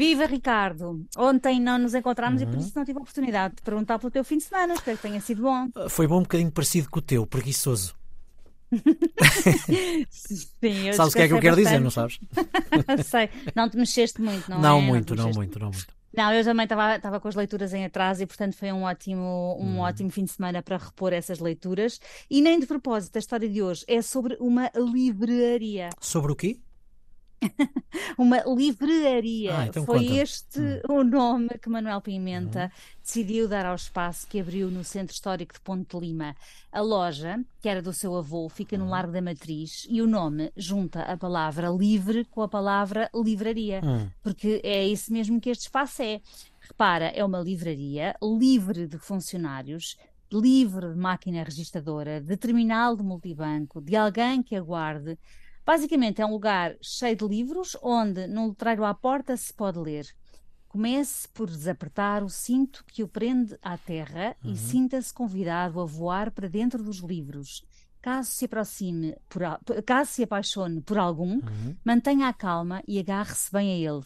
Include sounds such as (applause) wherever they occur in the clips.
Viva Ricardo! Ontem não nos encontramos uhum. e por isso não tive a oportunidade de perguntar pelo teu fim de semana. Espero que tenha sido bom. Foi bom um bocadinho parecido com o teu, preguiçoso. (laughs) Sim, sabes o que é que eu quero bastante. dizer, não sabes? (laughs) Sei. Não te mexeste muito, não, não é? Muito, não, não muito, não muito. Não, eu também estava com as leituras em atraso e, portanto, foi um ótimo, um hum. ótimo fim de semana para repor essas leituras. E nem de propósito, a história de hoje é sobre uma livraria. Sobre o quê? (laughs) uma livraria. Ah, então Foi conta. este hum. o nome que Manuel Pimenta uhum. decidiu dar ao espaço que abriu no Centro Histórico de Ponte Lima. A loja, que era do seu avô, fica no uhum. Largo da Matriz e o nome junta a palavra livre com a palavra livraria, uhum. porque é isso mesmo que este espaço é. Repara, é uma livraria livre de funcionários, livre de máquina registradora, de terminal de multibanco, de alguém que aguarde Basicamente é um lugar cheio de livros onde, num letreiro à porta, se pode ler. Comece por desapertar o cinto que o prende à terra uhum. e sinta-se convidado a voar para dentro dos livros. Caso se aproxime, por, caso se apaixone por algum, uhum. mantenha a calma e agarre-se bem a ele.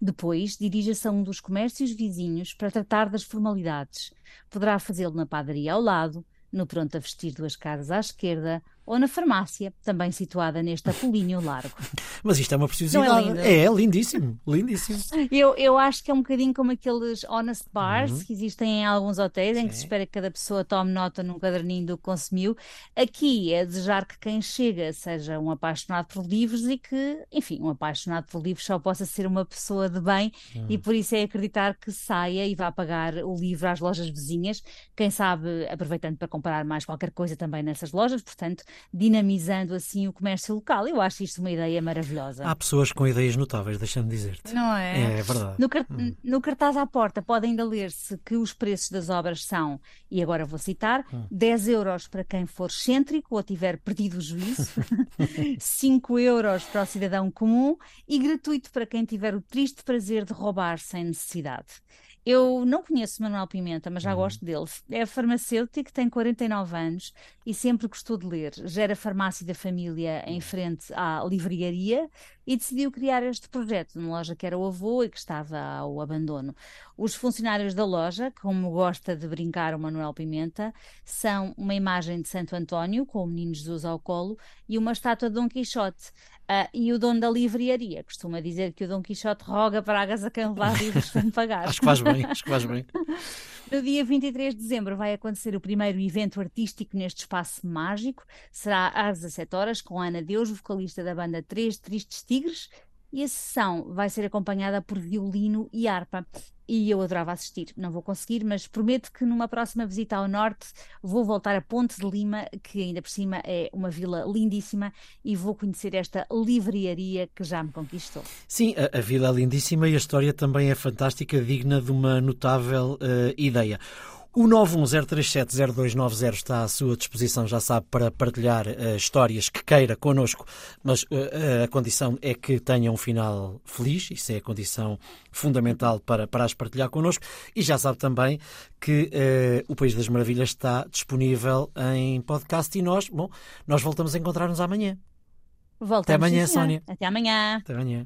Depois, dirija-se a um dos comércios vizinhos para tratar das formalidades. Poderá fazê-lo na padaria ao lado, no pronto a vestir duas casas à esquerda ou na farmácia, também situada neste apolíneo largo. (laughs) Mas isto é uma preciosidade. É, é, lindíssimo, lindíssimo. Eu, eu acho que é um bocadinho como aqueles honest bars uhum. que existem em alguns hotéis, Sim. em que se espera que cada pessoa tome nota num caderninho do que consumiu. Aqui é desejar que quem chega seja um apaixonado por livros e que, enfim, um apaixonado por livros só possa ser uma pessoa de bem uhum. e por isso é acreditar que saia e vá pagar o livro às lojas vizinhas, quem sabe aproveitando para comprar mais qualquer coisa também nessas lojas, portanto, dinamizando assim o comércio local. Eu acho isto uma ideia maravilhosa. Há pessoas com ideias notáveis, deixa-me dizer-te. Não é? É, é verdade. No, cart hum. no, cartaz à porta pode ainda ler-se que os preços das obras são, e agora vou citar, hum. 10 euros para quem for excêntrico ou tiver perdido o juízo, (laughs) 5 euros para o cidadão comum e gratuito para quem tiver o triste prazer de roubar sem necessidade. Eu não conheço Manuel Pimenta, mas já uhum. gosto dele. É farmacêutico, tem 49 anos e sempre gostou de ler. Gera farmácia da família em frente à livraria e decidiu criar este projeto numa loja que era o avô e que estava ao abandono. Os funcionários da loja, como gosta de brincar o Manuel Pimenta, são uma imagem de Santo António com o menino Jesus ao colo e uma estátua de Dom Quixote. Uh, e o dono da livraria costuma dizer que o Dom Quixote roga pragas a quem levar livros sem pagar. (laughs) acho que faz bem, acho que faz bem. (laughs) No dia 23 de dezembro vai acontecer o primeiro evento artístico neste espaço mágico. Será às 17 horas com Ana Deus, vocalista da banda Três Tristes Tigres, e a sessão vai ser acompanhada por violino e harpa. E eu adorava assistir, não vou conseguir, mas prometo que numa próxima visita ao norte vou voltar a Ponte de Lima, que ainda por cima é uma vila lindíssima, e vou conhecer esta livraria que já me conquistou. Sim, a, a vila é lindíssima e a história também é fantástica, digna de uma notável uh, ideia. O 910370290 está à sua disposição, já sabe, para partilhar uh, histórias que queira connosco, mas uh, a condição é que tenha um final feliz, isso é a condição fundamental para, para as partilhar connosco, e já sabe também que uh, o País das Maravilhas está disponível em podcast e nós, bom, nós voltamos a encontrar-nos amanhã. Voltamos Até amanhã, Sónia. Até amanhã. Até amanhã.